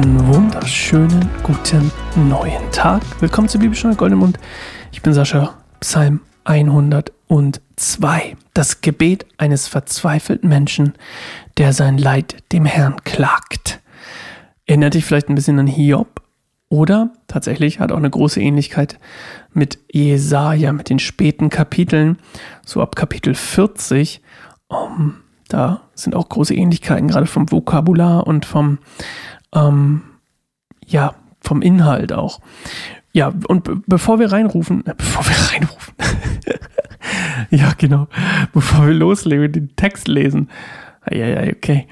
Einen wunderschönen guten neuen Tag. Willkommen zu Bibelstunde Goldemund. Ich bin Sascha, Psalm 102. Das Gebet eines verzweifelten Menschen, der sein Leid dem Herrn klagt. Erinnert dich vielleicht ein bisschen an Hiob oder tatsächlich hat auch eine große Ähnlichkeit mit Jesaja, mit den späten Kapiteln, so ab Kapitel 40. Um, da sind auch große Ähnlichkeiten, gerade vom Vokabular und vom, ähm, ja, vom Inhalt auch. Ja, und bevor wir reinrufen, äh, bevor wir reinrufen, ja, genau, bevor wir loslegen, den Text lesen, ja, ja, okay.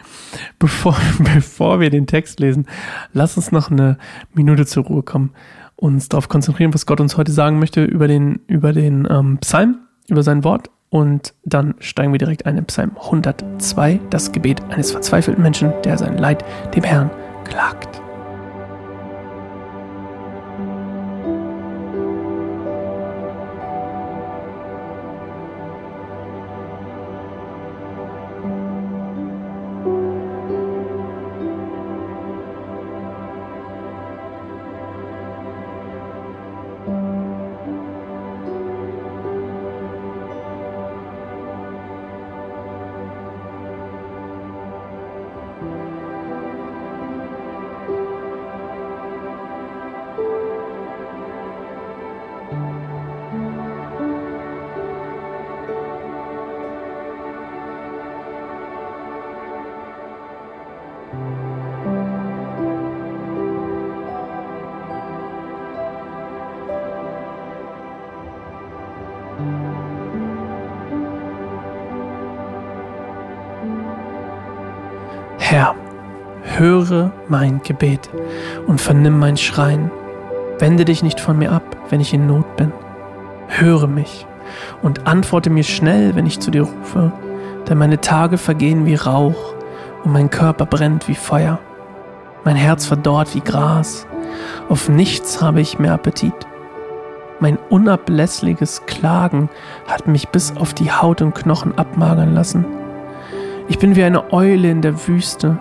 Bevor, bevor wir den Text lesen, lass uns noch eine Minute zur Ruhe kommen, uns darauf konzentrieren, was Gott uns heute sagen möchte über den, über den ähm, Psalm, über sein Wort. Und dann steigen wir direkt ein in Psalm 102, das Gebet eines verzweifelten Menschen, der sein Leid dem Herrn klagt. Herr, höre mein Gebet und vernimm mein Schreien. Wende dich nicht von mir ab, wenn ich in Not bin. Höre mich und antworte mir schnell, wenn ich zu dir rufe, denn meine Tage vergehen wie Rauch und mein Körper brennt wie Feuer. Mein Herz verdorrt wie Gras, auf nichts habe ich mehr Appetit. Mein unablässliges Klagen hat mich bis auf die Haut und Knochen abmagern lassen. Ich bin wie eine Eule in der Wüste,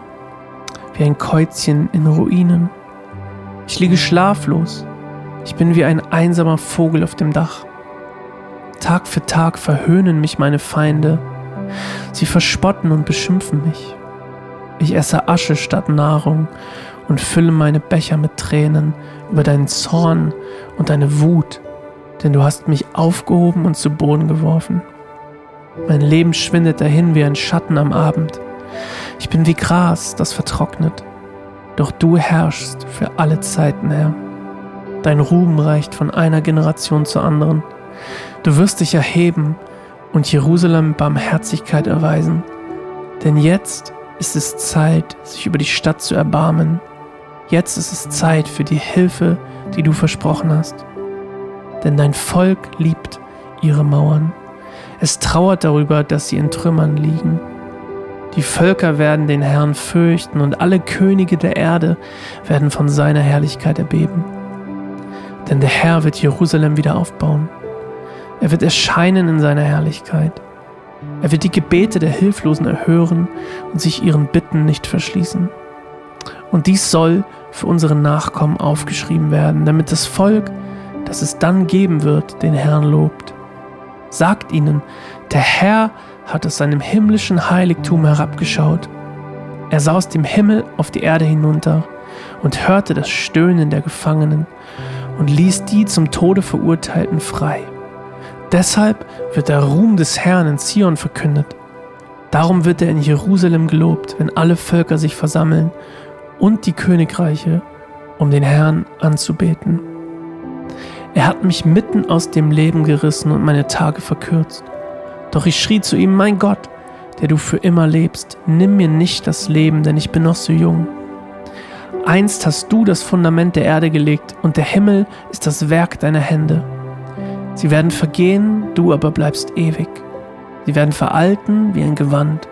wie ein Käuzchen in Ruinen. Ich liege schlaflos. Ich bin wie ein einsamer Vogel auf dem Dach. Tag für Tag verhöhnen mich meine Feinde. Sie verspotten und beschimpfen mich. Ich esse Asche statt Nahrung und fülle meine Becher mit Tränen über deinen Zorn und deine Wut, denn du hast mich aufgehoben und zu Boden geworfen. Mein Leben schwindet dahin wie ein Schatten am Abend. Ich bin wie Gras, das vertrocknet. Doch du herrschst für alle Zeiten, Herr. Dein Ruhm reicht von einer Generation zur anderen. Du wirst dich erheben und Jerusalem Barmherzigkeit erweisen. Denn jetzt ist es Zeit, sich über die Stadt zu erbarmen. Jetzt ist es Zeit für die Hilfe, die du versprochen hast. Denn dein Volk liebt ihre Mauern. Es trauert darüber, dass sie in Trümmern liegen. Die Völker werden den Herrn fürchten und alle Könige der Erde werden von seiner Herrlichkeit erbeben. Denn der Herr wird Jerusalem wieder aufbauen. Er wird erscheinen in seiner Herrlichkeit. Er wird die Gebete der Hilflosen erhören und sich ihren Bitten nicht verschließen. Und dies soll für unsere Nachkommen aufgeschrieben werden, damit das Volk, das es dann geben wird, den Herrn lobt. Sagt ihnen, der Herr hat aus seinem himmlischen Heiligtum herabgeschaut. Er sah aus dem Himmel auf die Erde hinunter und hörte das Stöhnen der Gefangenen und ließ die zum Tode verurteilten frei. Deshalb wird der Ruhm des Herrn in Zion verkündet. Darum wird er in Jerusalem gelobt, wenn alle Völker sich versammeln und die Königreiche, um den Herrn anzubeten. Er hat mich mitten aus dem Leben gerissen und meine Tage verkürzt. Doch ich schrie zu ihm, mein Gott, der du für immer lebst, nimm mir nicht das Leben, denn ich bin noch so jung. Einst hast du das Fundament der Erde gelegt und der Himmel ist das Werk deiner Hände. Sie werden vergehen, du aber bleibst ewig. Sie werden veralten wie ein Gewand.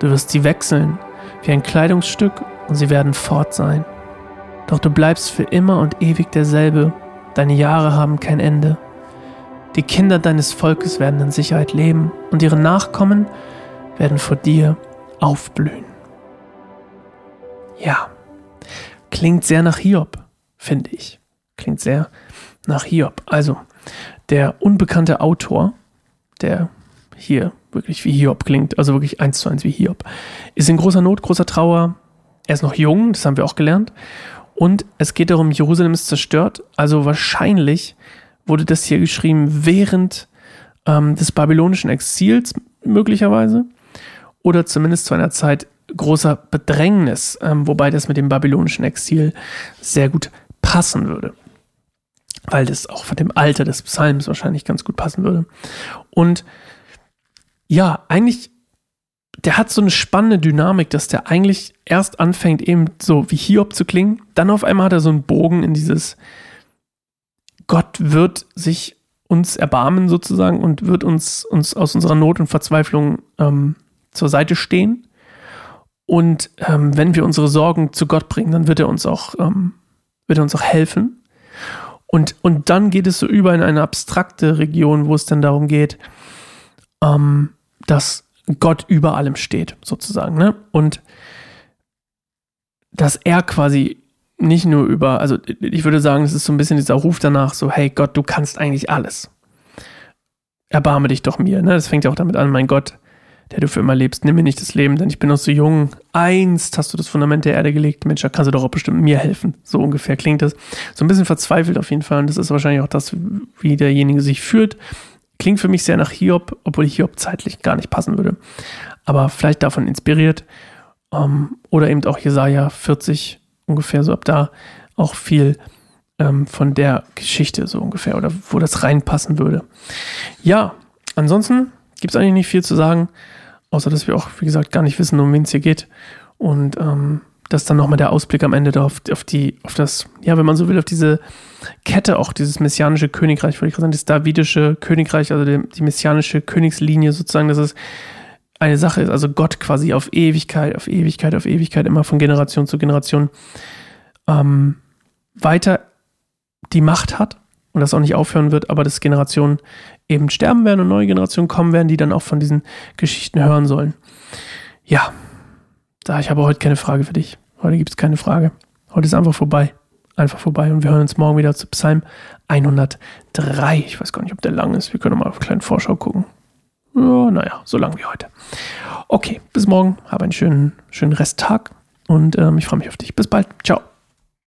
Du wirst sie wechseln wie ein Kleidungsstück und sie werden fort sein. Doch du bleibst für immer und ewig derselbe Deine Jahre haben kein Ende. Die Kinder deines Volkes werden in Sicherheit leben und ihre Nachkommen werden vor dir aufblühen. Ja, klingt sehr nach Hiob, finde ich. Klingt sehr nach Hiob. Also, der unbekannte Autor, der hier wirklich wie Hiob klingt, also wirklich eins zu eins wie Hiob, ist in großer Not, großer Trauer. Er ist noch jung, das haben wir auch gelernt. Und es geht darum, Jerusalem ist zerstört. Also wahrscheinlich wurde das hier geschrieben während ähm, des babylonischen Exils möglicherweise oder zumindest zu einer Zeit großer Bedrängnis, ähm, wobei das mit dem babylonischen Exil sehr gut passen würde weil das auch von dem Alter des Psalms wahrscheinlich ganz gut passen würde. Und ja, eigentlich, der hat so eine spannende Dynamik, dass der eigentlich erst anfängt, eben so wie Hiob zu klingen. Dann auf einmal hat er so einen Bogen in dieses Gott wird sich uns erbarmen sozusagen und wird uns, uns aus unserer Not und Verzweiflung ähm, zur Seite stehen. Und ähm, wenn wir unsere Sorgen zu Gott bringen, dann wird er uns auch, ähm, wird er uns auch helfen. Und, und dann geht es so über in eine abstrakte Region, wo es dann darum geht, ähm, dass Gott über allem steht, sozusagen. Ne? Und dass er quasi nicht nur über, also ich würde sagen, es ist so ein bisschen dieser Ruf danach, so, hey Gott, du kannst eigentlich alles. Erbarme dich doch mir. Ne? Das fängt ja auch damit an, mein Gott, der du für immer lebst, nimm mir nicht das Leben, denn ich bin noch so jung. Einst hast du das Fundament der Erde gelegt. Mensch, da kannst du doch auch bestimmt mir helfen. So ungefähr klingt das. So ein bisschen verzweifelt auf jeden Fall. Und das ist wahrscheinlich auch das, wie derjenige sich führt. Klingt für mich sehr nach Hiob, obwohl Hiob zeitlich gar nicht passen würde. Aber vielleicht davon inspiriert. Ähm, oder eben auch Jesaja 40 ungefähr, so ab da auch viel ähm, von der Geschichte so ungefähr oder wo das reinpassen würde. Ja, ansonsten gibt es eigentlich nicht viel zu sagen, außer dass wir auch, wie gesagt, gar nicht wissen, um wen es hier geht. Und ähm, das dann nochmal der Ausblick am Ende darauf, auf die, auf das, ja, wenn man so will, auf diese Kette, auch dieses messianische Königreich, wollte ich gerade sagen, das davidische Königreich, also die, die messianische Königslinie sozusagen, dass es eine Sache ist, also Gott quasi auf Ewigkeit, auf Ewigkeit, auf Ewigkeit, immer von Generation zu Generation ähm, weiter die Macht hat und das auch nicht aufhören wird, aber dass Generationen eben sterben werden und neue Generationen kommen werden, die dann auch von diesen Geschichten hören sollen. Ja, da ich habe heute keine Frage für dich. Heute gibt es keine Frage. Heute ist einfach vorbei. Einfach vorbei. Und wir hören uns morgen wieder zu Psalm 103. Ich weiß gar nicht, ob der lang ist. Wir können mal auf eine kleine Vorschau gucken. Ja, naja, so lang wie heute. Okay, bis morgen. Habe einen schönen, schönen Resttag und ähm, ich freue mich auf dich. Bis bald. Ciao.